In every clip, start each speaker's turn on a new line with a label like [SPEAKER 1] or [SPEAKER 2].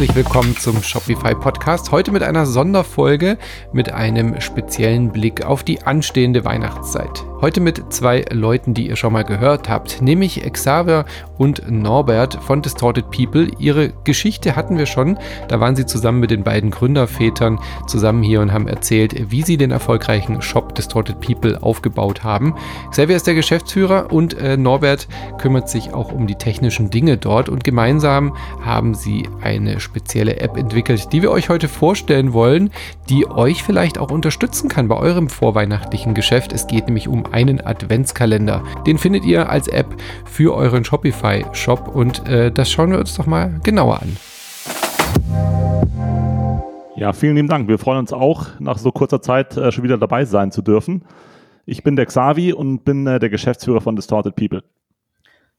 [SPEAKER 1] herzlich willkommen zum Shopify Podcast. Heute mit einer Sonderfolge mit einem speziellen Blick auf die anstehende Weihnachtszeit. Heute mit zwei Leuten, die ihr schon mal gehört habt, nämlich Xavier und Norbert von Distorted People. Ihre Geschichte hatten wir schon. Da waren sie zusammen mit den beiden Gründervätern zusammen hier und haben erzählt, wie sie den erfolgreichen Shop Distorted People aufgebaut haben. Xavier ist der Geschäftsführer und äh, Norbert kümmert sich auch um die technischen Dinge dort und gemeinsam haben sie eine spezielle App entwickelt, die wir euch heute vorstellen wollen, die euch vielleicht auch unterstützen kann bei eurem vorweihnachtlichen Geschäft. Es geht nämlich um einen Adventskalender. Den findet ihr als App für euren Shopify-Shop und äh, das schauen wir uns doch mal genauer an.
[SPEAKER 2] Ja, vielen lieben Dank. Wir freuen uns auch, nach so kurzer Zeit äh, schon wieder dabei sein zu dürfen. Ich bin der Xavi und bin äh, der Geschäftsführer von Distorted People.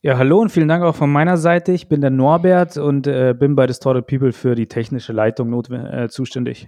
[SPEAKER 3] Ja, hallo und vielen Dank auch von meiner Seite. Ich bin der Norbert und äh, bin bei Distorted People für die technische Leitung äh, zuständig.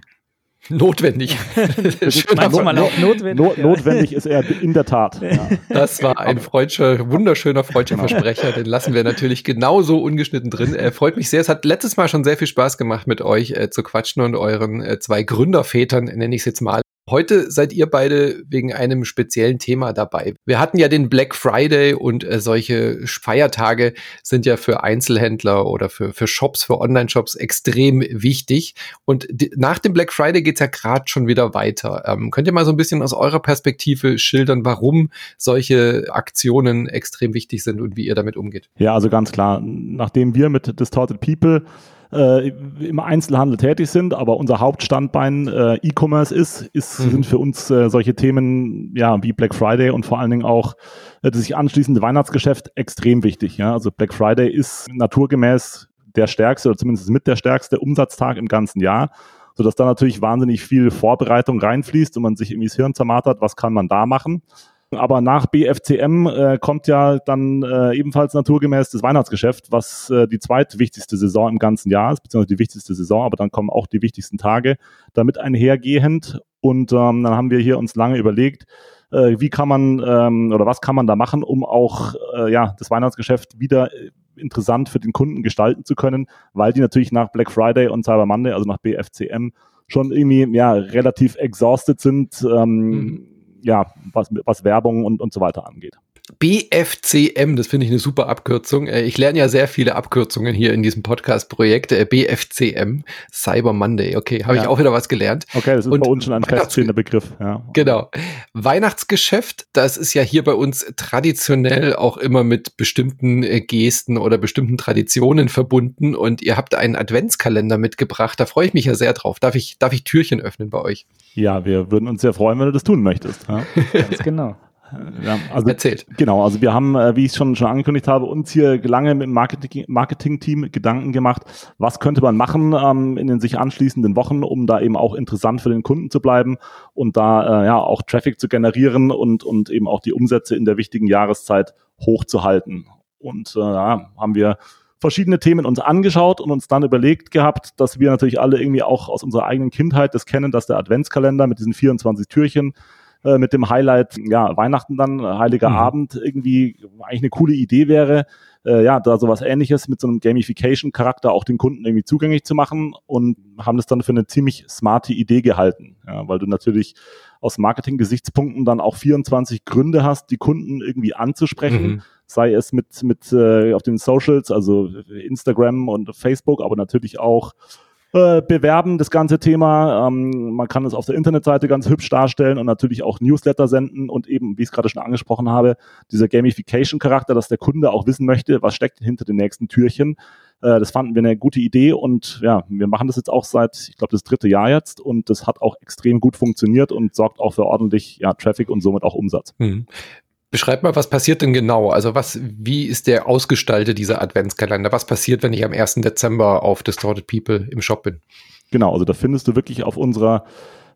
[SPEAKER 1] Notwendig.
[SPEAKER 2] Schöner notwendig. Not, notwendig ist er in der Tat. Ja.
[SPEAKER 1] Das war ein freudscher, wunderschöner freudscher genau. Versprecher. Den lassen wir natürlich genauso ungeschnitten drin. Er freut mich sehr. Es hat letztes Mal schon sehr viel Spaß gemacht, mit euch äh, zu quatschen und euren äh, zwei Gründervätern, nenne ich es jetzt mal, Heute seid ihr beide wegen einem speziellen Thema dabei. Wir hatten ja den Black Friday und äh, solche Feiertage sind ja für Einzelhändler oder für, für Shops, für Online-Shops extrem wichtig. Und nach dem Black Friday geht's ja gerade schon wieder weiter. Ähm, könnt ihr mal so ein bisschen aus eurer Perspektive schildern, warum solche Aktionen extrem wichtig sind und wie ihr damit umgeht?
[SPEAKER 2] Ja, also ganz klar, nachdem wir mit Distorted People äh, im Einzelhandel tätig sind, aber unser Hauptstandbein äh, E-Commerce ist, ist mhm. sind für uns äh, solche Themen ja wie Black Friday und vor allen Dingen auch äh, das sich anschließende Weihnachtsgeschäft extrem wichtig. Ja? Also Black Friday ist naturgemäß der stärkste oder zumindest mit der stärkste Umsatztag im ganzen Jahr sodass da natürlich wahnsinnig viel Vorbereitung reinfließt und man sich irgendwie das Hirn zermartert, was kann man da machen. Aber nach BFCM äh, kommt ja dann äh, ebenfalls naturgemäß das Weihnachtsgeschäft, was äh, die zweitwichtigste Saison im ganzen Jahr ist, beziehungsweise die wichtigste Saison, aber dann kommen auch die wichtigsten Tage damit einhergehend. Und ähm, dann haben wir hier uns lange überlegt, äh, wie kann man ähm, oder was kann man da machen, um auch äh, ja, das Weihnachtsgeschäft wieder äh, interessant für den Kunden gestalten zu können, weil die natürlich nach Black Friday und Cyber Monday, also nach BFCM, schon irgendwie ja relativ exhausted sind. Ähm, mhm ja, was, was Werbung und, und so weiter angeht.
[SPEAKER 1] BFCM, das finde ich eine super Abkürzung. Äh, ich lerne ja sehr viele Abkürzungen hier in diesem Podcast-Projekt. Äh, BFCM, Cyber Monday. Okay, habe ja. ich auch wieder was gelernt.
[SPEAKER 2] Okay, das ist und bei uns schon ein feststehender Begriff.
[SPEAKER 1] Ja. Genau. Weihnachtsgeschäft, das ist ja hier bei uns traditionell auch immer mit bestimmten äh, Gesten oder bestimmten Traditionen verbunden. Und ihr habt einen Adventskalender mitgebracht. Da freue ich mich ja sehr drauf. Darf ich, darf ich Türchen öffnen bei euch?
[SPEAKER 2] Ja, wir würden uns sehr freuen, wenn du das tun möchtest.
[SPEAKER 3] Ja? Ganz genau.
[SPEAKER 2] Also, Erzählt. Genau, also wir haben, äh, wie ich schon, schon angekündigt habe, uns hier lange mit dem Marketing-Team Marketing Gedanken gemacht, was könnte man machen ähm, in den sich anschließenden Wochen, um da eben auch interessant für den Kunden zu bleiben und da äh, ja auch Traffic zu generieren und, und eben auch die Umsätze in der wichtigen Jahreszeit hochzuhalten. Und äh, ja, haben wir verschiedene Themen uns angeschaut und uns dann überlegt gehabt, dass wir natürlich alle irgendwie auch aus unserer eigenen Kindheit das kennen, dass der Adventskalender mit diesen 24 Türchen äh, mit dem Highlight, ja, Weihnachten dann, äh, Heiliger mhm. Abend, irgendwie eigentlich eine coole Idee wäre, äh, ja, da sowas ähnliches mit so einem Gamification-Charakter auch den Kunden irgendwie zugänglich zu machen und haben das dann für eine ziemlich smarte Idee gehalten, ja, weil du natürlich aus Marketing-Gesichtspunkten dann auch 24 Gründe hast, die Kunden irgendwie anzusprechen, mhm. sei es mit, mit äh, auf den Socials, also Instagram und Facebook, aber natürlich auch äh, bewerben, das ganze Thema. Ähm, man kann es auf der Internetseite ganz hübsch darstellen und natürlich auch Newsletter senden und eben, wie ich es gerade schon angesprochen habe, dieser Gamification-Charakter, dass der Kunde auch wissen möchte, was steckt hinter den nächsten Türchen. Äh, das fanden wir eine gute Idee und ja, wir machen das jetzt auch seit, ich glaube, das dritte Jahr jetzt und das hat auch extrem gut funktioniert und sorgt auch für ordentlich ja, Traffic und somit auch Umsatz. Mhm.
[SPEAKER 1] Beschreib mal, was passiert denn genau? Also was, wie ist der ausgestaltet, dieser Adventskalender? Was passiert, wenn ich am 1. Dezember auf Distorted People im Shop bin?
[SPEAKER 2] Genau, also da findest du wirklich auf unserer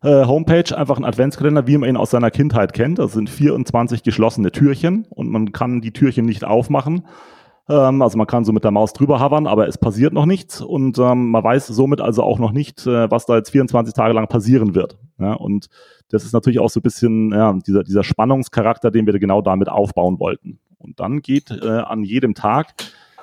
[SPEAKER 2] äh, Homepage einfach einen Adventskalender, wie man ihn aus seiner Kindheit kennt. Das sind 24 geschlossene Türchen und man kann die Türchen nicht aufmachen. Ähm, also man kann so mit der Maus drüber hovern, aber es passiert noch nichts und ähm, man weiß somit also auch noch nicht, äh, was da jetzt 24 Tage lang passieren wird. Ja, und das ist natürlich auch so ein bisschen ja, dieser, dieser Spannungscharakter, den wir genau damit aufbauen wollten. Und dann geht äh, an jedem Tag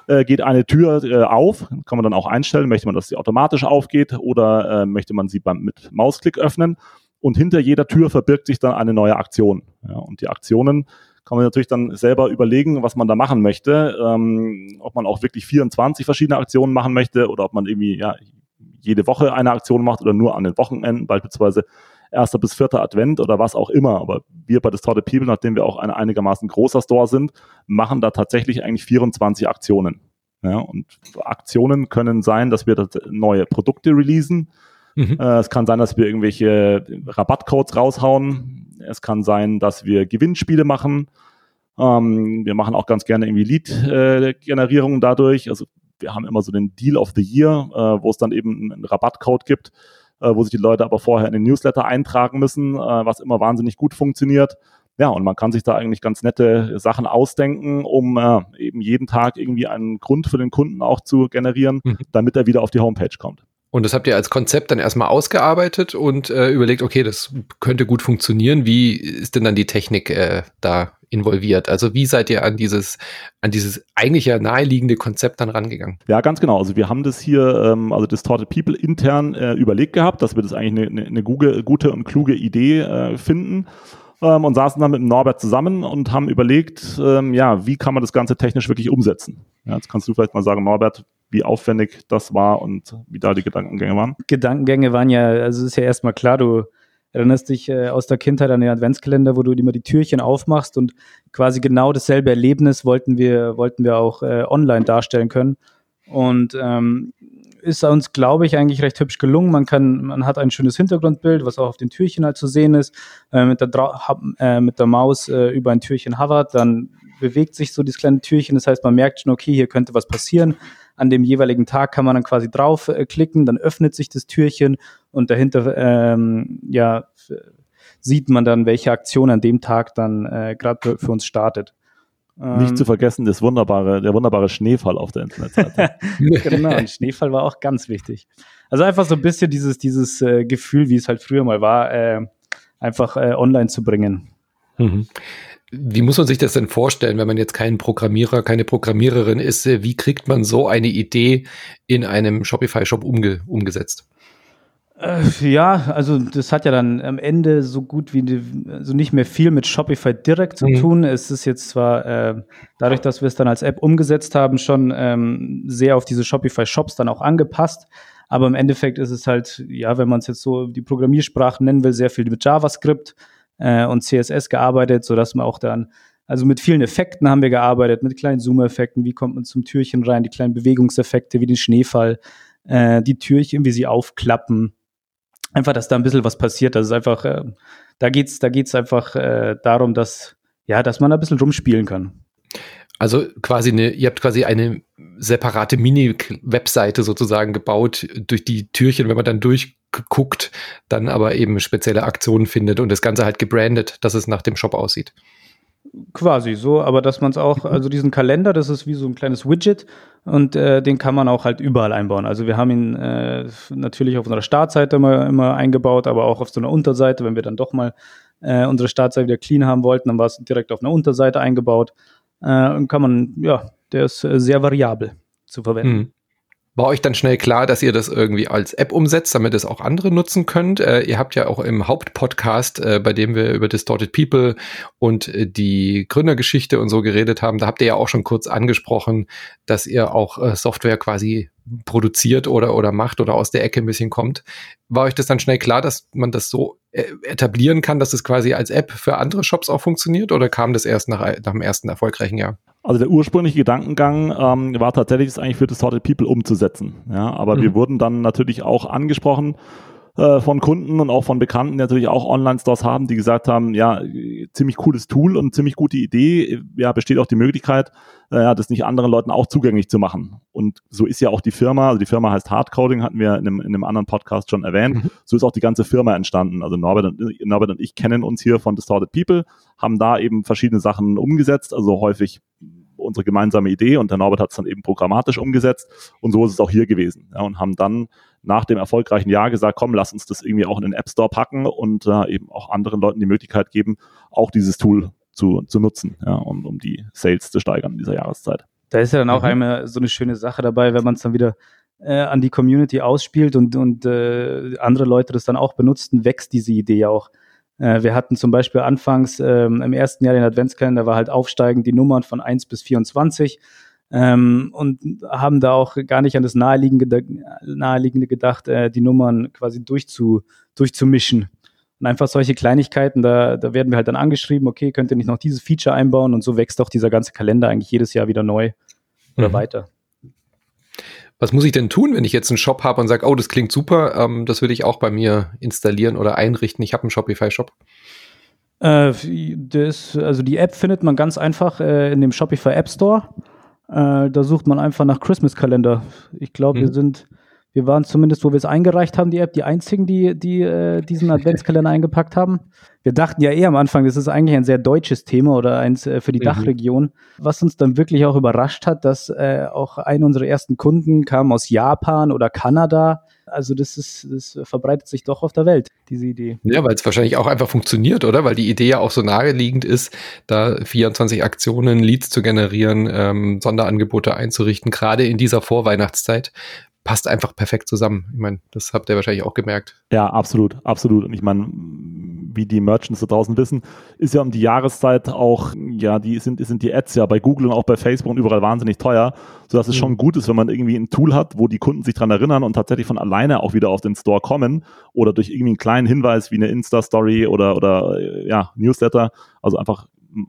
[SPEAKER 2] äh, geht eine Tür äh, auf, kann man dann auch einstellen, möchte man, dass sie automatisch aufgeht oder äh, möchte man sie beim, mit Mausklick öffnen. Und hinter jeder Tür verbirgt sich dann eine neue Aktion. Ja, und die Aktionen kann man natürlich dann selber überlegen, was man da machen möchte. Ähm, ob man auch wirklich 24 verschiedene Aktionen machen möchte oder ob man irgendwie ja, jede Woche eine Aktion macht oder nur an den Wochenenden, beispielsweise erster bis vierter Advent oder was auch immer. Aber wir bei Distorted People, nachdem wir auch ein einigermaßen großer Store sind, machen da tatsächlich eigentlich 24 Aktionen. Ja, und Aktionen können sein, dass wir neue Produkte releasen. Mhm. Äh, es kann sein, dass wir irgendwelche Rabattcodes raushauen. Es kann sein, dass wir Gewinnspiele machen. Ähm, wir machen auch ganz gerne irgendwie Lead-Generierungen äh, dadurch. Also wir haben immer so den Deal of the Year, äh, wo es dann eben einen Rabattcode gibt, äh, wo sich die Leute aber vorher in den Newsletter eintragen müssen, äh, was immer wahnsinnig gut funktioniert. Ja, und man kann sich da eigentlich ganz nette Sachen ausdenken, um äh, eben jeden Tag irgendwie einen Grund für den Kunden auch zu generieren, mhm. damit er wieder auf die Homepage kommt.
[SPEAKER 1] Und das habt ihr als Konzept dann erstmal ausgearbeitet und äh, überlegt, okay, das könnte gut funktionieren. Wie ist denn dann die Technik äh, da involviert? Also wie seid ihr an dieses, an dieses eigentlich ja naheliegende Konzept dann rangegangen?
[SPEAKER 2] Ja, ganz genau. Also wir haben das hier, ähm, also Distorted People intern äh, überlegt gehabt, dass wir das eigentlich eine, eine, eine gute und kluge Idee äh, finden ähm, und saßen dann mit Norbert zusammen und haben überlegt, ähm, ja, wie kann man das Ganze technisch wirklich umsetzen? Ja, jetzt kannst du vielleicht mal sagen, Norbert, wie aufwendig das war und wie da die Gedankengänge waren.
[SPEAKER 3] Gedankengänge waren ja, also es ist ja erstmal klar, du erinnerst dich äh, aus der Kindheit an den Adventskalender, wo du immer die Türchen aufmachst und quasi genau dasselbe Erlebnis wollten wir, wollten wir auch äh, online darstellen können. Und ähm, ist uns, glaube ich, eigentlich recht hübsch gelungen. Man kann, man hat ein schönes Hintergrundbild, was auch auf den Türchen halt zu sehen ist. Äh, mit, der äh, mit der Maus äh, über ein Türchen hovert, dann bewegt sich so dieses kleine Türchen. Das heißt, man merkt schon, okay, hier könnte was passieren. An dem jeweiligen Tag kann man dann quasi draufklicken, äh, dann öffnet sich das Türchen und dahinter ähm, ja, sieht man dann, welche Aktion an dem Tag dann äh, gerade für, für uns startet.
[SPEAKER 2] Nicht ähm, zu vergessen, das wunderbare, der wunderbare Schneefall auf der Internetseite.
[SPEAKER 3] genau, ein Schneefall war auch ganz wichtig. Also einfach so ein bisschen dieses, dieses äh, Gefühl, wie es halt früher mal war, äh, einfach äh, online zu bringen.
[SPEAKER 1] Mhm. Wie muss man sich das denn vorstellen, wenn man jetzt kein Programmierer, keine Programmiererin ist? Wie kriegt man so eine Idee in einem Shopify-Shop umge umgesetzt?
[SPEAKER 3] Äh, ja, also das hat ja dann am Ende so gut wie die, also nicht mehr viel mit Shopify direkt zu mhm. tun. Es ist jetzt zwar äh, dadurch, dass wir es dann als App umgesetzt haben, schon ähm, sehr auf diese Shopify-Shops dann auch angepasst. Aber im Endeffekt ist es halt, ja, wenn man es jetzt so die Programmiersprachen nennen will, sehr viel mit JavaScript äh, und CSS gearbeitet, sodass man auch dann also mit vielen Effekten haben wir gearbeitet, mit kleinen Zoom-Effekten, wie kommt man zum Türchen rein, die kleinen Bewegungseffekte wie den Schneefall, äh, die Türchen, wie sie aufklappen, einfach, dass da ein bisschen was passiert. Das ist einfach, äh, da geht's, da geht's einfach äh, darum, dass, ja, dass man ein bisschen rumspielen kann.
[SPEAKER 1] Also quasi eine, ihr habt quasi eine separate Mini-Webseite sozusagen gebaut, durch die Türchen, wenn man dann durchguckt, dann aber eben spezielle Aktionen findet und das Ganze halt gebrandet, dass es nach dem Shop aussieht.
[SPEAKER 3] Quasi so, aber dass man es auch, also diesen Kalender, das ist wie so ein kleines Widget und äh, den kann man auch halt überall einbauen. Also wir haben ihn äh, natürlich auf unserer Startseite immer, immer eingebaut, aber auch auf so einer Unterseite, wenn wir dann doch mal äh, unsere Startseite wieder clean haben wollten, dann war es direkt auf einer Unterseite eingebaut. Äh, und kann man, ja, der ist äh, sehr variabel zu verwenden. Mhm.
[SPEAKER 1] War euch dann schnell klar, dass ihr das irgendwie als App umsetzt, damit es auch andere nutzen könnt? Äh, ihr habt ja auch im Hauptpodcast, äh, bei dem wir über Distorted People und äh, die Gründergeschichte und so geredet haben, da habt ihr ja auch schon kurz angesprochen, dass ihr auch äh, Software quasi produziert oder, oder macht oder aus der Ecke ein bisschen kommt. War euch das dann schnell klar, dass man das so äh, etablieren kann, dass es quasi als App für andere Shops auch funktioniert oder kam das erst nach, nach dem ersten erfolgreichen Jahr?
[SPEAKER 2] Also der ursprüngliche Gedankengang ähm, war tatsächlich, es eigentlich für Distorted People umzusetzen. Ja, aber mhm. wir wurden dann natürlich auch angesprochen äh, von Kunden und auch von Bekannten, die natürlich auch Online-Stores haben, die gesagt haben, ja, ziemlich cooles Tool und ziemlich gute Idee. Ja, besteht auch die Möglichkeit, äh, das nicht anderen Leuten auch zugänglich zu machen. Und so ist ja auch die Firma, also die Firma heißt Hardcoding, hatten wir in einem, in einem anderen Podcast schon erwähnt. Mhm. So ist auch die ganze Firma entstanden. Also Norbert und, Norbert und ich kennen uns hier von Distorted People, haben da eben verschiedene Sachen umgesetzt, also häufig unsere gemeinsame Idee und der Norbert hat es dann eben programmatisch umgesetzt und so ist es auch hier gewesen. Ja, und haben dann nach dem erfolgreichen Jahr gesagt, komm, lass uns das irgendwie auch in den App Store packen und äh, eben auch anderen Leuten die Möglichkeit geben, auch dieses Tool zu, zu nutzen, ja, um, um die Sales zu steigern in dieser Jahreszeit.
[SPEAKER 3] Da ist ja dann auch mhm. einmal so eine schöne Sache dabei, wenn man es dann wieder äh, an die Community ausspielt und, und äh, andere Leute das dann auch benutzen, wächst diese Idee ja auch. Äh, wir hatten zum Beispiel anfangs ähm, im ersten Jahr den Adventskalender war halt aufsteigend die Nummern von 1 bis 24 ähm, und haben da auch gar nicht an das Naheliegende, Naheliegende gedacht, äh, die Nummern quasi durchzu, durchzumischen. Und einfach solche Kleinigkeiten, da, da werden wir halt dann angeschrieben, okay, könnt ihr nicht noch dieses Feature einbauen und so wächst auch dieser ganze Kalender eigentlich jedes Jahr wieder neu oder mhm. weiter.
[SPEAKER 1] Was muss ich denn tun, wenn ich jetzt einen Shop habe und sage, oh, das klingt super, ähm, das würde ich auch bei mir installieren oder einrichten. Ich habe einen Shopify-Shop.
[SPEAKER 3] Äh, das, also die App findet man ganz einfach äh, in dem Shopify App Store. Äh, da sucht man einfach nach Christmas-Kalender. Ich glaube, hm. wir sind wir waren zumindest, wo wir es eingereicht haben, die App, die einzigen, die, die äh, diesen Adventskalender eingepackt haben. Wir dachten ja eh am Anfang, das ist eigentlich ein sehr deutsches Thema oder eins äh, für die mhm. Dachregion. Was uns dann wirklich auch überrascht hat, dass äh, auch einer unserer ersten Kunden kam aus Japan oder Kanada. Also das ist, das verbreitet sich doch auf der Welt, diese Idee.
[SPEAKER 1] Ja, weil es wahrscheinlich auch einfach funktioniert, oder? Weil die Idee ja auch so naheliegend ist, da 24 Aktionen, Leads zu generieren, ähm, Sonderangebote einzurichten, gerade in dieser Vorweihnachtszeit passt einfach perfekt zusammen. Ich meine, das habt ihr wahrscheinlich auch gemerkt.
[SPEAKER 2] Ja, absolut, absolut. Und ich meine, wie die Merchants da draußen wissen, ist ja um die Jahreszeit auch, ja, die sind, sind die Ads ja bei Google und auch bei Facebook und überall wahnsinnig teuer, sodass es mhm. schon gut ist, wenn man irgendwie ein Tool hat, wo die Kunden sich dran erinnern und tatsächlich von alleine auch wieder auf den Store kommen oder durch irgendwie einen kleinen Hinweis wie eine Insta-Story oder, oder ja, Newsletter, also einfach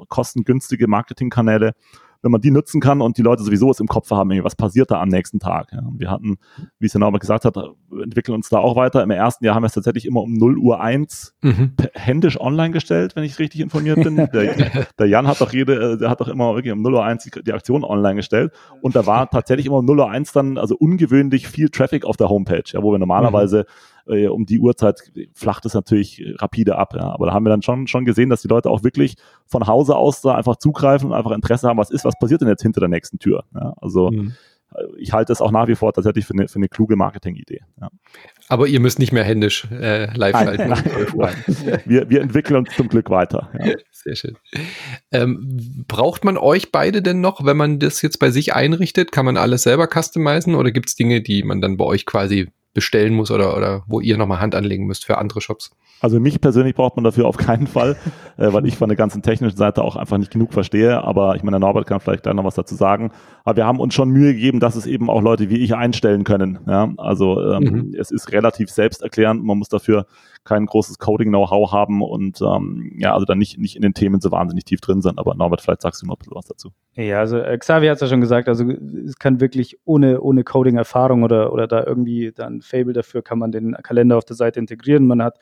[SPEAKER 2] kostengünstige Marketingkanäle wenn man die nutzen kann und die Leute sowieso es im Kopf haben, was passiert da am nächsten Tag. Ja. Wir hatten, wie es ja Norbert gesagt hat, entwickeln uns da auch weiter. Im ersten Jahr haben wir es tatsächlich immer um 0 Uhr 1 mhm. händisch online gestellt, wenn ich richtig informiert bin. Der, der, Jan hat doch jede, äh, der hat doch immer wirklich um 0 Uhr 1 die, die Aktion online gestellt. Und da war tatsächlich immer um 0 Uhr 1 dann, also ungewöhnlich viel Traffic auf der Homepage, ja, wo wir normalerweise mhm äh, um die Uhrzeit flacht es natürlich rapide ab. Ja. Aber da haben wir dann schon, schon gesehen, dass die Leute auch wirklich von Hause aus da einfach zugreifen und einfach Interesse haben, was ist, was passiert denn jetzt hinter der nächsten Tür. Ja. Also mhm ich halte es auch nach wie vor tatsächlich für eine, für eine kluge Marketingidee. Ja.
[SPEAKER 1] Aber ihr müsst nicht mehr händisch äh, live schalten. Nein,
[SPEAKER 2] nein. Wir, wir entwickeln uns zum Glück weiter. Ja.
[SPEAKER 1] Sehr schön. Ähm, braucht man euch beide denn noch, wenn man das jetzt bei sich einrichtet? Kann man alles selber customizen oder gibt es Dinge, die man dann bei euch quasi bestellen muss oder, oder wo ihr nochmal Hand anlegen müsst für andere Shops?
[SPEAKER 2] Also mich persönlich braucht man dafür auf keinen Fall, äh, weil ich von der ganzen technischen Seite auch einfach nicht genug verstehe. Aber ich meine, Norbert kann vielleicht gleich noch was dazu sagen. Aber wir haben uns schon Mühe gegeben, dass es eben auch Leute wie ich einstellen können. Ja? Also ähm, mhm. es ist relativ selbsterklärend. Man muss dafür kein großes Coding-Know-how haben und ähm, ja, also dann nicht, nicht in den Themen so wahnsinnig tief drin sind. Aber Norbert, vielleicht sagst du noch ein bisschen was dazu.
[SPEAKER 3] Ja, also äh, Xavier hat es ja schon gesagt, also es kann wirklich ohne, ohne Coding-Erfahrung oder, oder da irgendwie dann Fable dafür kann man den Kalender auf der Seite integrieren. Man hat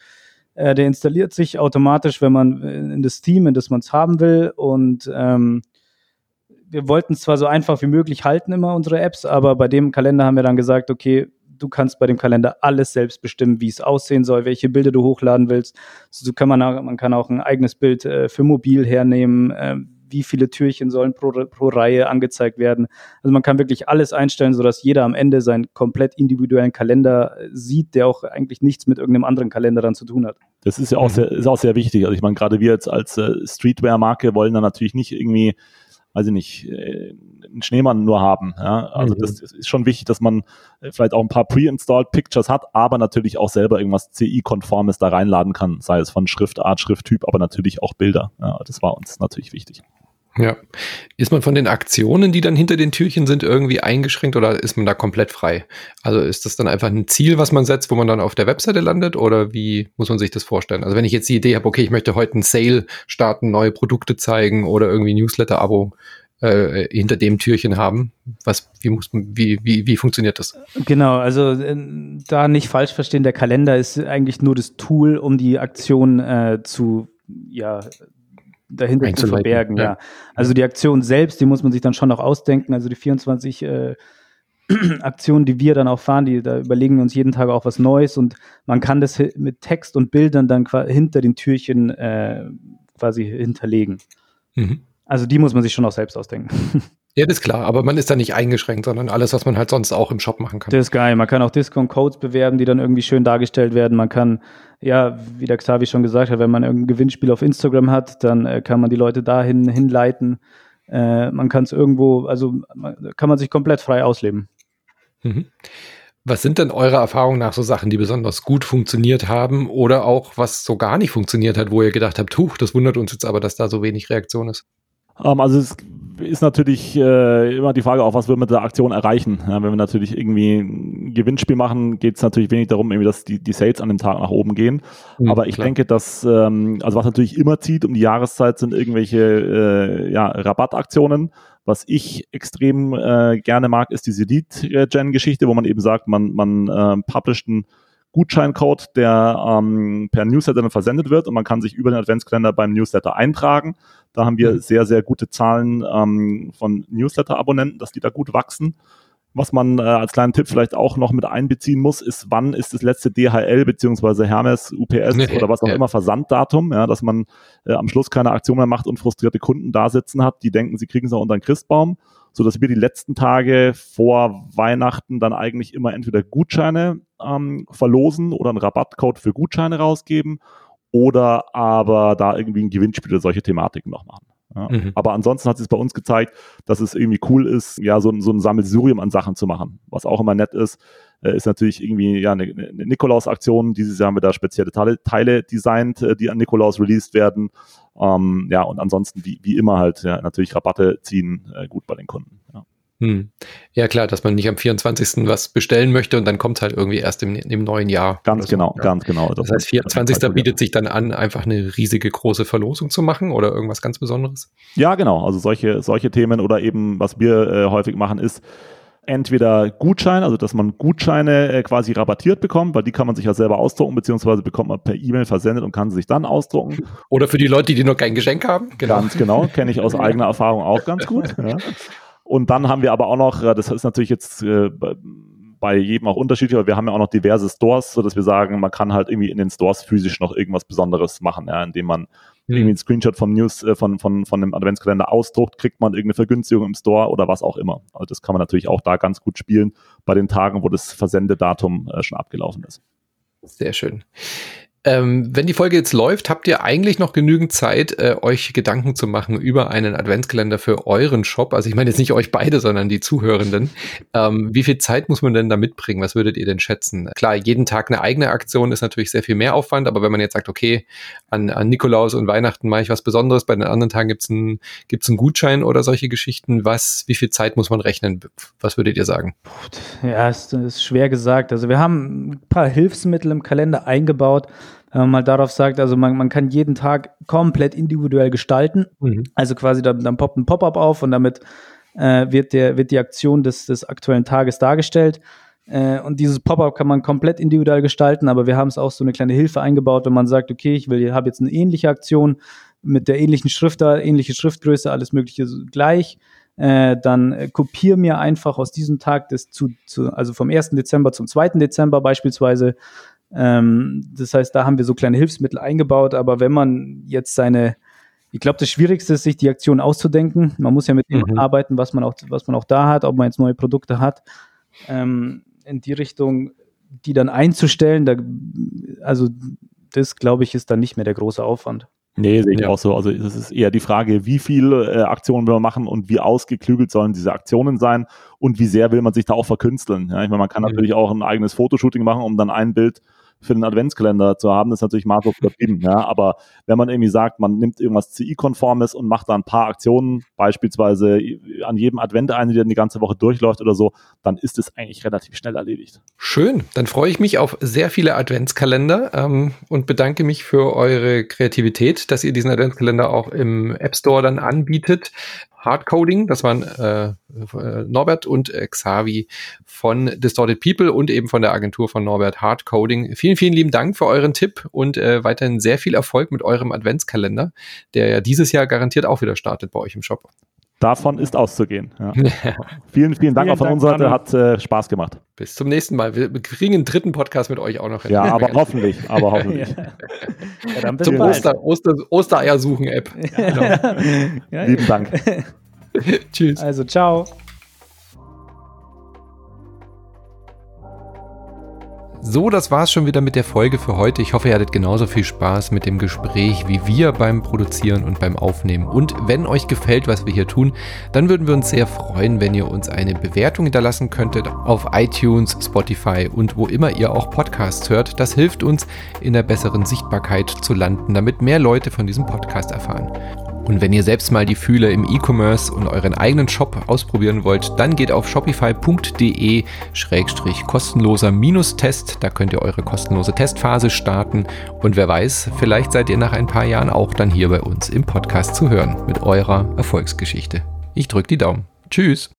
[SPEAKER 3] äh, der installiert sich automatisch, wenn man in das Team, in das man es haben will. Und ähm, wir wollten es zwar so einfach wie möglich halten, immer unsere Apps, aber bei dem Kalender haben wir dann gesagt, okay, du kannst bei dem Kalender alles selbst bestimmen, wie es aussehen soll, welche Bilder du hochladen willst. So kann man, man kann auch ein eigenes Bild äh, für mobil hernehmen, äh, wie viele Türchen sollen pro, pro Reihe angezeigt werden. Also man kann wirklich alles einstellen, sodass jeder am Ende seinen komplett individuellen Kalender äh, sieht, der auch eigentlich nichts mit irgendeinem anderen Kalender dann zu tun hat.
[SPEAKER 2] Das ist ja auch, mhm. sehr, ist auch sehr wichtig. Also ich meine, gerade wir jetzt als äh, Streetwear-Marke wollen dann natürlich nicht irgendwie weiß ich nicht, äh, einen Schneemann nur haben. Ja? Also mhm. das, ist schon wichtig, dass man äh, vielleicht auch ein paar pre-installed Pictures hat, aber natürlich auch selber irgendwas CI-konformes da reinladen kann, sei es von Schriftart, Schrifttyp, aber natürlich auch Bilder. Ja, das war uns natürlich wichtig.
[SPEAKER 1] Ja. Ist man von den Aktionen, die dann hinter den Türchen sind, irgendwie eingeschränkt oder ist man da komplett frei? Also ist das dann einfach ein Ziel, was man setzt, wo man dann auf der Webseite landet oder wie muss man sich das vorstellen? Also wenn ich jetzt die Idee habe, okay, ich möchte heute einen Sale starten, neue Produkte zeigen oder irgendwie Newsletter-Abo äh, hinter dem Türchen haben, was, wie muss wie, wie, wie funktioniert das?
[SPEAKER 3] Genau, also äh, da nicht falsch verstehen, der Kalender ist eigentlich nur das Tool, um die Aktion äh, zu, ja, dahinter zu verbergen, ja. ja. Also die Aktion selbst, die muss man sich dann schon noch ausdenken. Also die 24 äh, Aktionen, die wir dann auch fahren, die da überlegen wir uns jeden Tag auch was Neues und man kann das mit Text und Bildern dann hinter den Türchen äh, quasi hinterlegen. Mhm. Also die muss man sich schon auch selbst ausdenken.
[SPEAKER 1] Ja, das ist klar, aber man ist da nicht eingeschränkt, sondern alles, was man halt sonst auch im Shop machen kann.
[SPEAKER 3] Das ist geil. Man kann auch Discount-Codes bewerben, die dann irgendwie schön dargestellt werden. Man kann, ja, wie der Xavi schon gesagt hat, wenn man irgendein Gewinnspiel auf Instagram hat, dann äh, kann man die Leute dahin hinleiten. Äh, man kann es irgendwo, also man, kann man sich komplett frei ausleben.
[SPEAKER 1] Mhm. Was sind denn eure Erfahrungen nach so Sachen, die besonders gut funktioniert haben oder auch was so gar nicht funktioniert hat, wo ihr gedacht habt, huch, das wundert uns jetzt aber, dass da so wenig Reaktion ist?
[SPEAKER 2] Ähm, also es ist natürlich äh, immer die Frage, auch was wir mit der Aktion erreichen. Ja, wenn wir natürlich irgendwie ein Gewinnspiel machen, geht es natürlich wenig darum, irgendwie, dass die, die Sales an dem Tag nach oben gehen. Mhm, Aber ich klar. denke, dass, ähm, also was natürlich immer zieht um die Jahreszeit, sind irgendwelche äh, ja, Rabattaktionen. Was ich extrem äh, gerne mag, ist diese Lead-Gen-Geschichte, wo man eben sagt, man, man äh, publisht einen Gutscheincode, der ähm, per Newsletter dann versendet wird und man kann sich über den Adventskalender beim Newsletter eintragen. Da haben wir mhm. sehr, sehr gute Zahlen ähm, von Newsletter-Abonnenten, dass die da gut wachsen. Was man äh, als kleinen Tipp vielleicht auch noch mit einbeziehen muss, ist, wann ist das letzte DHL beziehungsweise Hermes, UPS nee, oder was auch ja. immer Versanddatum, ja, dass man äh, am Schluss keine Aktion mehr macht und frustrierte Kunden da sitzen hat, die denken, sie kriegen es auch unter den Christbaum, so dass wir die letzten Tage vor Weihnachten dann eigentlich immer entweder Gutscheine ähm, verlosen oder einen Rabattcode für Gutscheine rausgeben oder aber da irgendwie ein Gewinnspiel oder solche Thematiken noch machen. Ja. Mhm. Aber ansonsten hat es bei uns gezeigt, dass es irgendwie cool ist, ja, so, so ein Sammelsurium an Sachen zu machen. Was auch immer nett ist, äh, ist natürlich irgendwie ja eine, eine Nikolaus-Aktion. Dieses Jahr haben wir da spezielle Teile, Teile designt, äh, die an Nikolaus released werden. Ähm, ja, und ansonsten wie, wie immer halt ja, natürlich Rabatte ziehen äh, gut bei den Kunden. Ja.
[SPEAKER 1] Hm. Ja, klar, dass man nicht am 24. was bestellen möchte und dann kommt es halt irgendwie erst im, im neuen Jahr.
[SPEAKER 2] Ganz genau, so. ganz genau.
[SPEAKER 1] Das, das heißt, 24. Halt bietet sich dann an, einfach eine riesige große Verlosung zu machen oder irgendwas ganz Besonderes?
[SPEAKER 2] Ja, genau. Also solche, solche Themen oder eben, was wir äh, häufig machen, ist, entweder Gutscheine, also dass man Gutscheine äh, quasi rabattiert bekommt, weil die kann man sich ja selber ausdrucken, beziehungsweise bekommt man per E-Mail versendet und kann sie sich dann ausdrucken.
[SPEAKER 1] Oder für die Leute, die noch kein Geschenk haben.
[SPEAKER 2] Genau. Ganz genau, kenne ich aus eigener Erfahrung auch ganz gut. Ja. Und dann haben wir aber auch noch, das ist natürlich jetzt äh, bei jedem auch unterschiedlich, aber wir haben ja auch noch diverse Stores, so dass wir sagen, man kann halt irgendwie in den Stores physisch noch irgendwas Besonderes machen, ja, indem man mhm. irgendwie einen Screenshot vom News, äh, von, von, von dem Adventskalender ausdruckt, kriegt man irgendeine Vergünstigung im Store oder was auch immer. Also das kann man natürlich auch da ganz gut spielen bei den Tagen, wo das Versendedatum äh, schon abgelaufen ist.
[SPEAKER 1] Sehr schön. Ähm, wenn die Folge jetzt läuft, habt ihr eigentlich noch genügend Zeit, äh, euch Gedanken zu machen über einen Adventskalender für euren Shop. Also ich meine jetzt nicht euch beide, sondern die Zuhörenden. Ähm, wie viel Zeit muss man denn da mitbringen? Was würdet ihr denn schätzen? Klar, jeden Tag eine eigene Aktion ist natürlich sehr viel mehr Aufwand, aber wenn man jetzt sagt, okay, an, an Nikolaus und Weihnachten mache ich was Besonderes, bei den anderen Tagen gibt's einen, gibt's einen Gutschein oder solche Geschichten, was, wie viel Zeit muss man rechnen? Was würdet ihr sagen?
[SPEAKER 3] Ja, ist, ist schwer gesagt. Also wir haben ein paar Hilfsmittel im Kalender eingebaut wenn man mal darauf sagt, also man, man kann jeden Tag komplett individuell gestalten. Mhm. Also quasi dann, dann poppt ein Pop-up auf und damit äh, wird, der, wird die Aktion des, des aktuellen Tages dargestellt. Äh, und dieses Pop-up kann man komplett individuell gestalten, aber wir haben es auch so eine kleine Hilfe eingebaut, wenn man sagt, okay, ich will, habe jetzt eine ähnliche Aktion mit der ähnlichen Schrift da, ähnliche Schriftgröße, alles Mögliche gleich. Äh, dann äh, kopiere mir einfach aus diesem Tag des zu, zu, also vom 1. Dezember zum 2. Dezember beispielsweise ähm, das heißt, da haben wir so kleine Hilfsmittel eingebaut, aber wenn man jetzt seine, ich glaube, das Schwierigste ist, sich die Aktion auszudenken. Man muss ja mit dem mhm. arbeiten, was man auch, was man auch da hat, ob man jetzt neue Produkte hat. Ähm, in die Richtung, die dann einzustellen, da, also das, glaube ich, ist dann nicht mehr der große Aufwand.
[SPEAKER 2] Nee, sehe ich ja. auch so. Also es ist eher die Frage, wie viele äh, Aktionen will man machen und wie ausgeklügelt sollen diese Aktionen sein und wie sehr will man sich da auch verkünsteln. Ja, ich meine, man kann mhm. natürlich auch ein eigenes Fotoshooting machen, um dann ein Bild für den Adventskalender zu haben, ist natürlich maßlos übertrieben. Ja, aber wenn man irgendwie sagt, man nimmt irgendwas CI-konformes und macht da ein paar Aktionen, beispielsweise an jedem Advent eine, die dann die ganze Woche durchläuft oder so, dann ist es eigentlich relativ schnell erledigt.
[SPEAKER 1] Schön, dann freue ich mich auf sehr viele Adventskalender ähm, und bedanke mich für eure Kreativität, dass ihr diesen Adventskalender auch im App Store dann anbietet. Hardcoding. Das waren äh, äh, Norbert und äh, Xavi von Distorted People und eben von der Agentur von Norbert Hardcoding. Vielen, vielen lieben Dank für euren Tipp und äh, weiterhin sehr viel Erfolg mit eurem Adventskalender, der ja dieses Jahr garantiert auch wieder startet bei euch im Shop.
[SPEAKER 2] Davon ist auszugehen. Ja. vielen, vielen Dank vielen auch von unserer Seite. Hat äh, Spaß gemacht.
[SPEAKER 1] Bis zum nächsten Mal. Wir kriegen einen dritten Podcast mit euch auch noch.
[SPEAKER 2] Ja, aber hoffentlich. Aber hoffentlich. ja.
[SPEAKER 1] Ja, Zum Oster, Oster, Ostereier suchen App.
[SPEAKER 2] Genau. Lieben Dank.
[SPEAKER 3] Tschüss. Also, ciao.
[SPEAKER 1] So, das war's schon wieder mit der Folge für heute. Ich hoffe, ihr hattet genauso viel Spaß mit dem Gespräch wie wir beim Produzieren und beim Aufnehmen. Und wenn euch gefällt, was wir hier tun, dann würden wir uns sehr freuen, wenn ihr uns eine Bewertung hinterlassen könntet auf iTunes, Spotify und wo immer ihr auch Podcasts hört. Das hilft uns, in der besseren Sichtbarkeit zu landen, damit mehr Leute von diesem Podcast erfahren. Und wenn ihr selbst mal die Fühle im E-Commerce und euren eigenen Shop ausprobieren wollt, dann geht auf shopify.de-kostenloser Test. Da könnt ihr eure kostenlose Testphase starten. Und wer weiß, vielleicht seid ihr nach ein paar Jahren auch dann hier bei uns im Podcast zu hören mit eurer Erfolgsgeschichte. Ich drücke die Daumen. Tschüss.